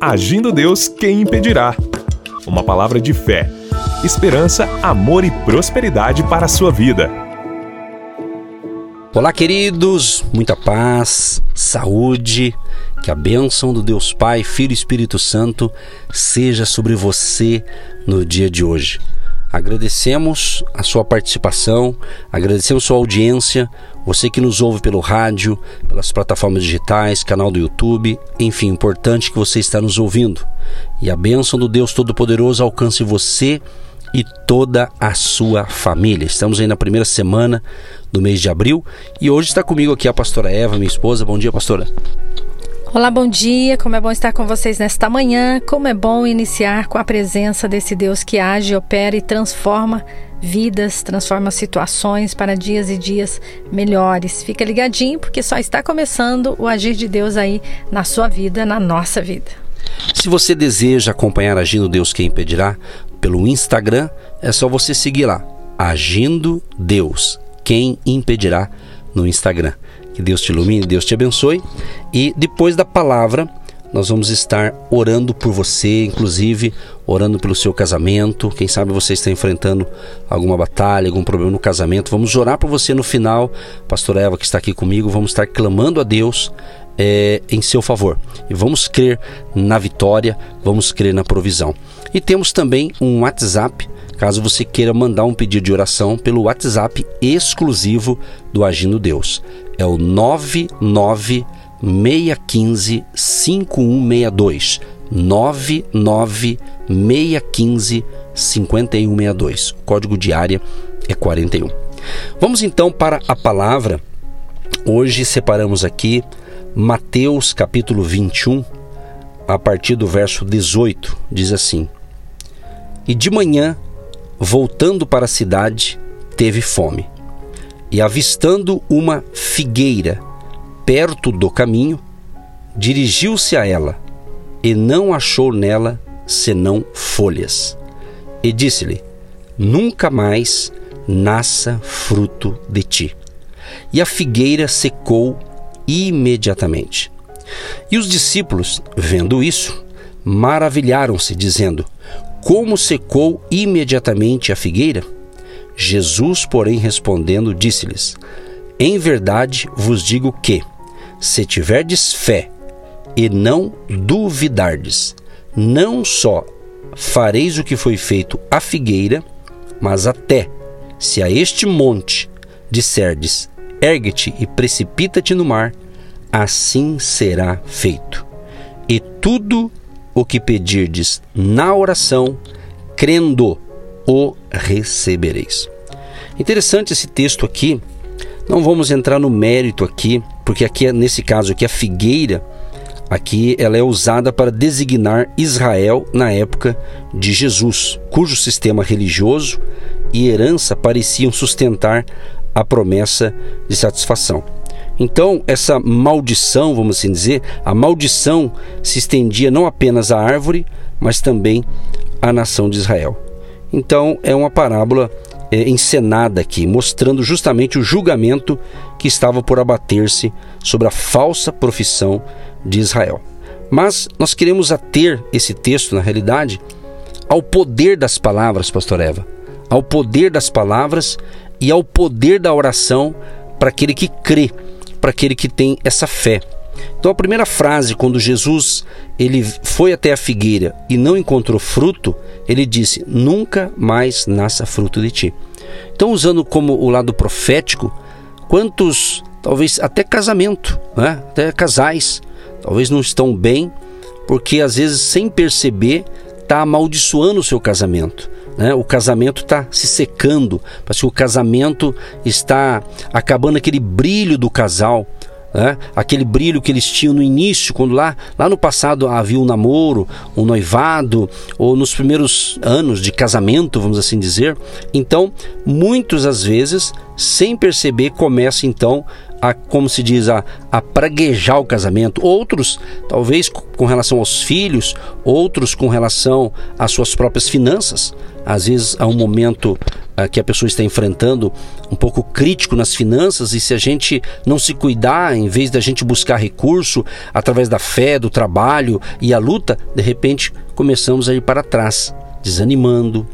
Agindo Deus, quem impedirá? Uma palavra de fé, esperança, amor e prosperidade para a sua vida. Olá, queridos, muita paz, saúde, que a bênção do Deus Pai, Filho e Espírito Santo seja sobre você no dia de hoje. Agradecemos a sua participação, agradecemos sua audiência, você que nos ouve pelo rádio, pelas plataformas digitais, canal do YouTube, enfim, importante que você está nos ouvindo. E a bênção do Deus Todo-Poderoso alcance você e toda a sua família. Estamos aí na primeira semana do mês de abril e hoje está comigo aqui a pastora Eva, minha esposa. Bom dia, pastora. Olá, bom dia. Como é bom estar com vocês nesta manhã. Como é bom iniciar com a presença desse Deus que age, opera e transforma vidas, transforma situações para dias e dias melhores. Fica ligadinho porque só está começando o agir de Deus aí na sua vida, na nossa vida. Se você deseja acompanhar Agindo Deus Quem Impedirá pelo Instagram, é só você seguir lá, Agindo Deus Quem Impedirá no Instagram. Que Deus te ilumine, Deus te abençoe. E depois da palavra, nós vamos estar orando por você, inclusive orando pelo seu casamento. Quem sabe você está enfrentando alguma batalha, algum problema no casamento. Vamos orar por você no final. Pastora Eva, que está aqui comigo, vamos estar clamando a Deus é, em seu favor. E vamos crer na vitória, vamos crer na provisão. E temos também um WhatsApp caso você queira mandar um pedido de oração pelo WhatsApp exclusivo do Agindo Deus. É o 99615 5162. 99615 5162. O código de área é 41. Vamos então para a palavra. Hoje separamos aqui Mateus capítulo 21, a partir do verso 18, diz assim: E de manhã voltando para a cidade, teve fome. E avistando uma figueira perto do caminho, dirigiu-se a ela e não achou nela senão folhas. E disse-lhe: Nunca mais nasça fruto de ti. E a figueira secou imediatamente. E os discípulos, vendo isso, maravilharam-se, dizendo: como secou imediatamente a figueira? Jesus, porém, respondendo, disse-lhes: Em verdade vos digo que, se tiverdes fé e não duvidardes, não só fareis o que foi feito à figueira, mas até, se a este monte disserdes: Ergue-te e precipita-te no mar, assim será feito. E tudo o que pedirdes na oração, crendo, o recebereis. Interessante esse texto aqui. Não vamos entrar no mérito aqui, porque aqui nesse caso aqui a figueira aqui ela é usada para designar Israel na época de Jesus, cujo sistema religioso e herança pareciam sustentar a promessa de satisfação. Então, essa maldição, vamos assim dizer, a maldição se estendia não apenas à árvore, mas também à nação de Israel. Então, é uma parábola é, encenada aqui, mostrando justamente o julgamento que estava por abater-se sobre a falsa profissão de Israel. Mas nós queremos ater esse texto, na realidade, ao poder das palavras, Pastor Eva, ao poder das palavras e ao poder da oração para aquele que crê para aquele que tem essa fé. Então a primeira frase quando Jesus ele foi até a figueira e não encontrou fruto, ele disse: "Nunca mais nasça fruto de ti". Então usando como o lado profético, quantos talvez até casamento, né? até casais, talvez não estão bem porque às vezes sem perceber está amaldiçoando o seu casamento. Né? O casamento está se secando, parece que o casamento está acabando aquele brilho do casal. Né? aquele brilho que eles tinham no início, quando lá, lá no passado havia um namoro, um noivado, ou nos primeiros anos de casamento, vamos assim dizer. Então, muitas às vezes, sem perceber, começa então a, como se diz, a, a praguejar o casamento. Outros, talvez com relação aos filhos, outros com relação às suas próprias finanças. Às vezes há um momento que a pessoa está enfrentando um pouco crítico nas finanças e se a gente não se cuidar, em vez da gente buscar recurso através da fé, do trabalho e a luta, de repente começamos a ir para trás, desanimando,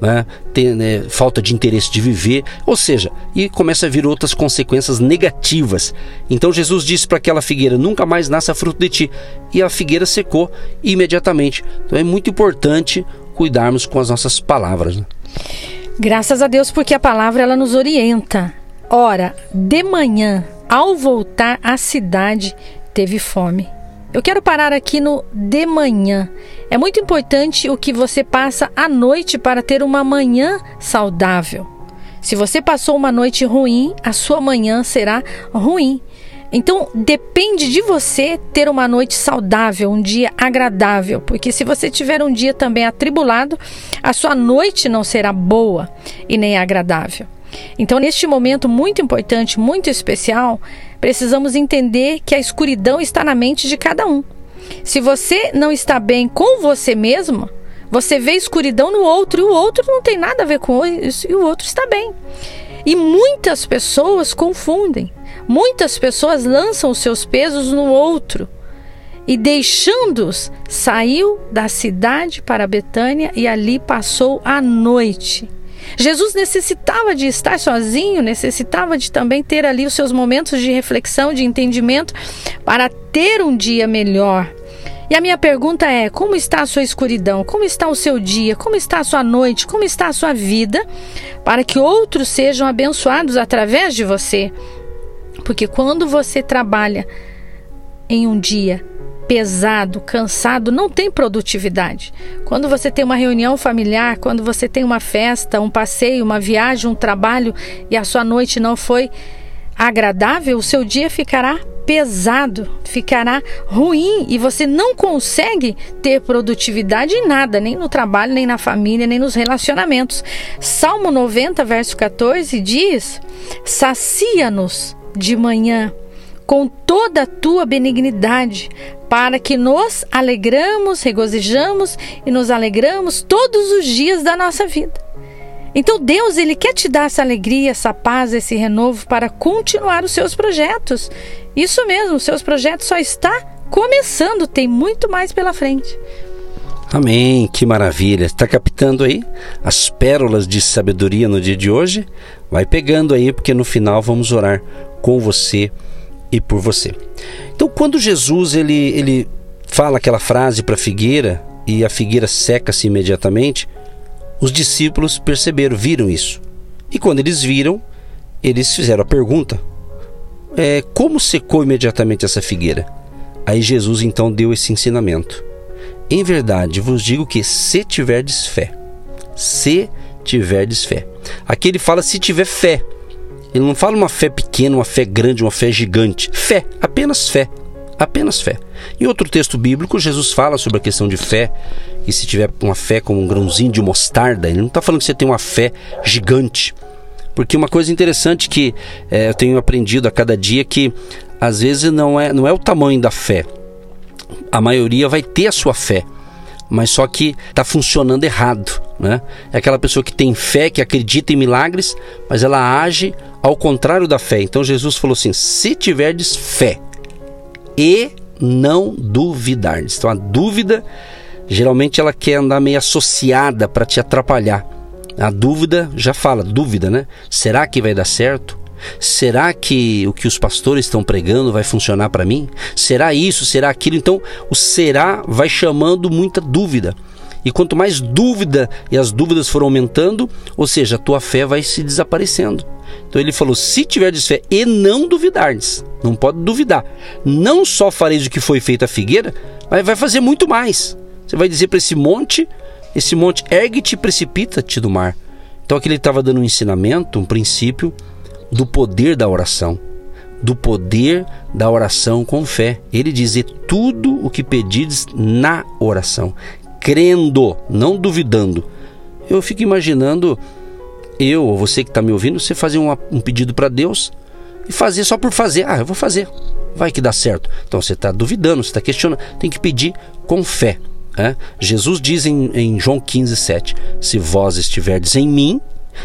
né, né, falta de interesse de viver, ou seja, e começa a vir outras consequências negativas. Então Jesus disse para aquela figueira: nunca mais nasça fruto de ti, e a figueira secou imediatamente. Então é muito importante cuidarmos com as nossas palavras. Né? Graças a Deus, porque a palavra ela nos orienta. Ora, de manhã, ao voltar à cidade, teve fome. Eu quero parar aqui no de manhã. É muito importante o que você passa à noite para ter uma manhã saudável. Se você passou uma noite ruim, a sua manhã será ruim. Então depende de você ter uma noite saudável, um dia agradável, porque se você tiver um dia também atribulado, a sua noite não será boa e nem agradável. Então, neste momento muito importante, muito especial, precisamos entender que a escuridão está na mente de cada um. Se você não está bem com você mesmo, você vê escuridão no outro e o outro não tem nada a ver com isso e o outro está bem. E muitas pessoas confundem. Muitas pessoas lançam os seus pesos no outro. E deixando-os, saiu da cidade para Betânia e ali passou a noite. Jesus necessitava de estar sozinho, necessitava de também ter ali os seus momentos de reflexão, de entendimento, para ter um dia melhor. E a minha pergunta é: como está a sua escuridão? Como está o seu dia? Como está a sua noite? Como está a sua vida? Para que outros sejam abençoados através de você. Porque quando você trabalha em um dia pesado, cansado, não tem produtividade. Quando você tem uma reunião familiar, quando você tem uma festa, um passeio, uma viagem, um trabalho e a sua noite não foi agradável, o seu dia ficará pesado, ficará ruim e você não consegue ter produtividade em nada, nem no trabalho, nem na família, nem nos relacionamentos. Salmo 90, verso 14 diz: Sacia-nos de manhã com toda a tua benignidade, para que nos alegramos, regozijamos e nos alegramos todos os dias da nossa vida. Então Deus ele quer te dar essa alegria, essa paz, esse renovo para continuar os seus projetos. Isso mesmo, os seus projetos só está começando, tem muito mais pela frente. Amém, que maravilha. Está captando aí as pérolas de sabedoria no dia de hoje? Vai pegando aí, porque no final vamos orar com você e por você. Então, quando Jesus ele, ele fala aquela frase para a figueira e a figueira seca-se imediatamente, os discípulos perceberam, viram isso. E quando eles viram, eles fizeram a pergunta: é, como secou imediatamente essa figueira? Aí Jesus então deu esse ensinamento. Em verdade vos digo que se tiverdes fé, se tiverdes fé. Aqui ele fala se tiver fé. Ele não fala uma fé pequena, uma fé grande, uma fé gigante. Fé, apenas fé. Apenas fé. Em outro texto bíblico, Jesus fala sobre a questão de fé. E se tiver uma fé como um grãozinho de mostarda, ele não está falando que você tem uma fé gigante. Porque uma coisa interessante que é, eu tenho aprendido a cada dia que às vezes não é, não é o tamanho da fé. A maioria vai ter a sua fé, mas só que está funcionando errado. Né? É aquela pessoa que tem fé, que acredita em milagres, mas ela age ao contrário da fé. Então Jesus falou assim: se tiverdes fé e não duvidardes. Então a dúvida geralmente ela quer andar meio associada para te atrapalhar. A dúvida já fala, dúvida, né? Será que vai dar certo? Será que o que os pastores estão pregando vai funcionar para mim? Será isso? Será aquilo? Então, o será vai chamando muita dúvida. E quanto mais dúvida e as dúvidas foram aumentando, ou seja, a tua fé vai se desaparecendo. Então ele falou: se tiverdes fé e não duvidardes, não pode duvidar. Não só fareis o que foi feito a figueira, mas vai fazer muito mais. Você vai dizer para esse monte, esse monte ergue-te e precipita-te do mar. Então aqui ele estava dando um ensinamento, um princípio do poder da oração, do poder da oração com fé. Ele diz: e tudo o que pedides na oração, crendo, não duvidando. Eu fico imaginando eu ou você que está me ouvindo, você fazer um, pedido para Deus e fazer só por fazer. Ah, eu vou fazer, vai que dá certo. Então você está duvidando, você está questionando. Tem que pedir com fé. É? Jesus diz em, em João 15, 7: Se vós estiverdes em mim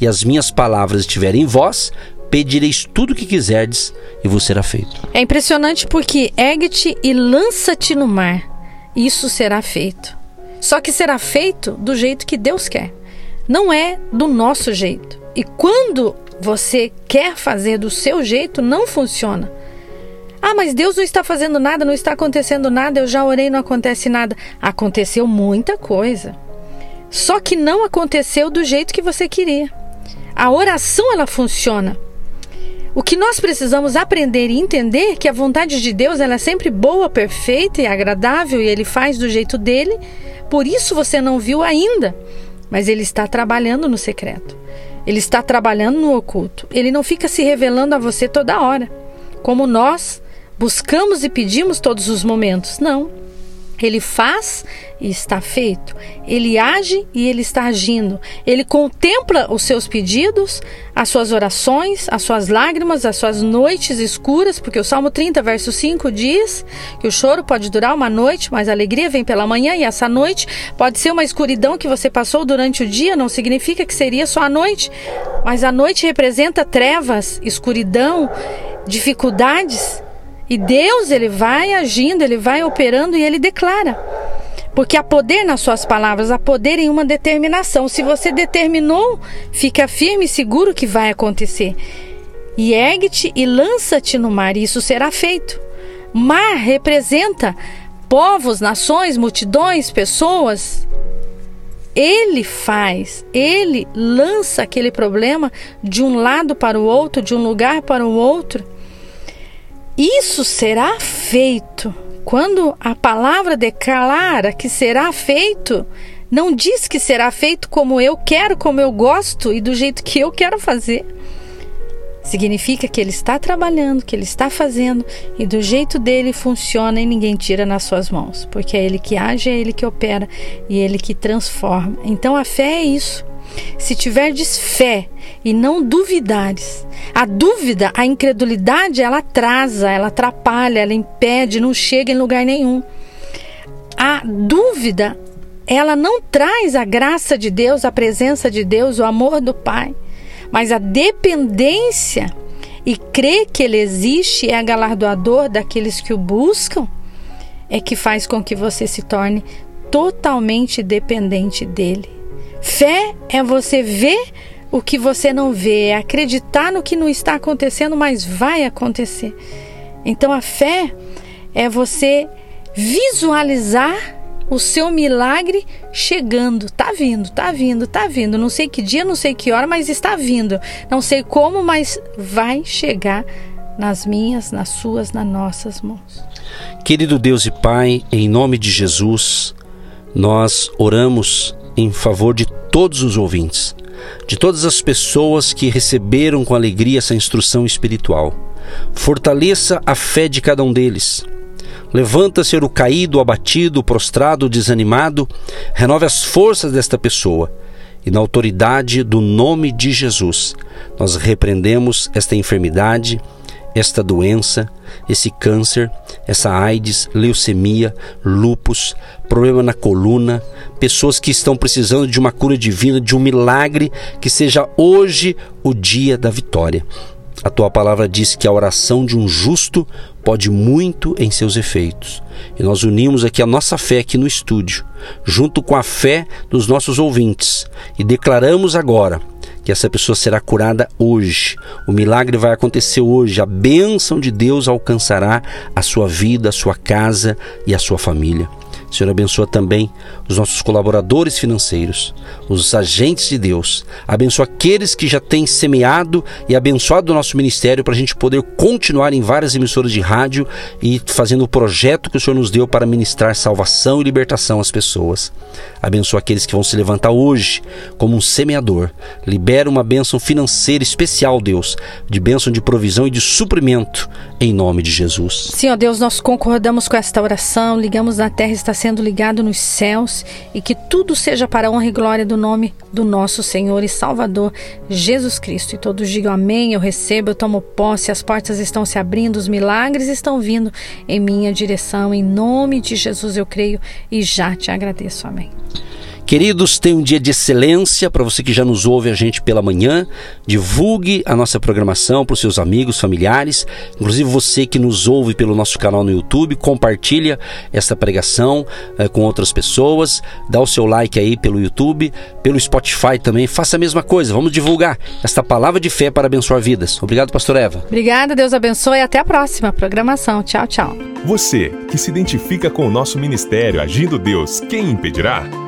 e as minhas palavras estiverem em vós, pedireis tudo o que quiserdes e vos será feito. É impressionante porque ergue-te e lança-te no mar. Isso será feito. Só que será feito do jeito que Deus quer. Não é do nosso jeito. E quando você quer fazer do seu jeito, não funciona. Ah, mas Deus não está fazendo nada, não está acontecendo nada, eu já orei, não acontece nada. Aconteceu muita coisa. Só que não aconteceu do jeito que você queria. A oração ela funciona. O que nós precisamos aprender e entender que a vontade de Deus ela é sempre boa, perfeita e agradável e ele faz do jeito dele. Por isso você não viu ainda, mas ele está trabalhando no secreto. Ele está trabalhando no oculto. Ele não fica se revelando a você toda hora, como nós buscamos e pedimos todos os momentos. Não. Ele faz e está feito. Ele age e ele está agindo. Ele contempla os seus pedidos, as suas orações, as suas lágrimas, as suas noites escuras, porque o Salmo 30, verso 5 diz que o choro pode durar uma noite, mas a alegria vem pela manhã e essa noite pode ser uma escuridão que você passou durante o dia, não significa que seria só a noite, mas a noite representa trevas, escuridão, dificuldades. E Deus, ele vai agindo, ele vai operando e ele declara. Porque há poder nas suas palavras, há poder em uma determinação. Se você determinou, fica firme e seguro que vai acontecer. E ergue-te e lança-te no mar, e isso será feito. Mar representa povos, nações, multidões, pessoas. Ele faz, ele lança aquele problema de um lado para o outro, de um lugar para o outro. Isso será feito. Quando a palavra declara que será feito, não diz que será feito como eu quero, como eu gosto e do jeito que eu quero fazer. Significa que ele está trabalhando, que ele está fazendo e do jeito dele funciona e ninguém tira nas suas mãos, porque é ele que age, é ele que opera e é ele que transforma. Então a fé é isso. Se tiverdes fé e não duvidares, a dúvida, a incredulidade, ela atrasa, ela atrapalha, ela impede, não chega em lugar nenhum. A dúvida, ela não traz a graça de Deus, a presença de Deus, o amor do Pai, mas a dependência e crer que Ele existe é galardoador daqueles que o buscam, é que faz com que você se torne totalmente dependente dele. Fé é você ver o que você não vê, é acreditar no que não está acontecendo, mas vai acontecer. Então a fé é você visualizar o seu milagre chegando. Tá vindo, tá vindo, tá vindo. Não sei que dia, não sei que hora, mas está vindo. Não sei como, mas vai chegar nas minhas, nas suas, nas nossas mãos. Querido Deus e Pai, em nome de Jesus, nós oramos em favor de todos os ouvintes, de todas as pessoas que receberam com alegria essa instrução espiritual. Fortaleça a fé de cada um deles. Levanta-se o caído, o abatido, o prostrado, o desanimado. Renove as forças desta pessoa. E na autoridade do nome de Jesus, nós repreendemos esta enfermidade, esta doença, esse câncer, essa AIDS, leucemia, lupus, problema na coluna, pessoas que estão precisando de uma cura divina, de um milagre, que seja hoje o dia da vitória. A tua palavra diz que a oração de um justo pode muito em seus efeitos. E nós unimos aqui a nossa fé aqui no estúdio, junto com a fé dos nossos ouvintes, e declaramos agora que essa pessoa será curada hoje. O milagre vai acontecer hoje. A bênção de Deus alcançará a sua vida, a sua casa e a sua família. Senhor, abençoa também os nossos colaboradores financeiros, os agentes de Deus. Abençoa aqueles que já têm semeado e abençoado o nosso ministério para a gente poder continuar em várias emissoras de rádio e fazendo o projeto que o Senhor nos deu para ministrar salvação e libertação às pessoas. Abençoa aqueles que vão se levantar hoje como um semeador. Libera uma bênção financeira especial, Deus, de bênção de provisão e de suprimento, em nome de Jesus. Senhor Deus, nós concordamos com esta oração, ligamos na terra, está sendo ligado nos céus e que tudo seja para a honra e glória do nome do nosso Senhor e Salvador Jesus Cristo. E todos digam amém, eu recebo, eu tomo posse, as portas estão se abrindo, os milagres estão vindo em minha direção. Em nome de Jesus eu creio e já te agradeço. Amém. Queridos, tenha um dia de excelência para você que já nos ouve a gente pela manhã. Divulgue a nossa programação para os seus amigos, familiares, inclusive você que nos ouve pelo nosso canal no YouTube, compartilha esta pregação eh, com outras pessoas, dá o seu like aí pelo YouTube, pelo Spotify também, faça a mesma coisa. Vamos divulgar esta palavra de fé para abençoar vidas. Obrigado, pastor Eva. Obrigada, Deus abençoe e até a próxima programação. Tchau, tchau. Você que se identifica com o nosso ministério Agindo Deus, quem impedirá?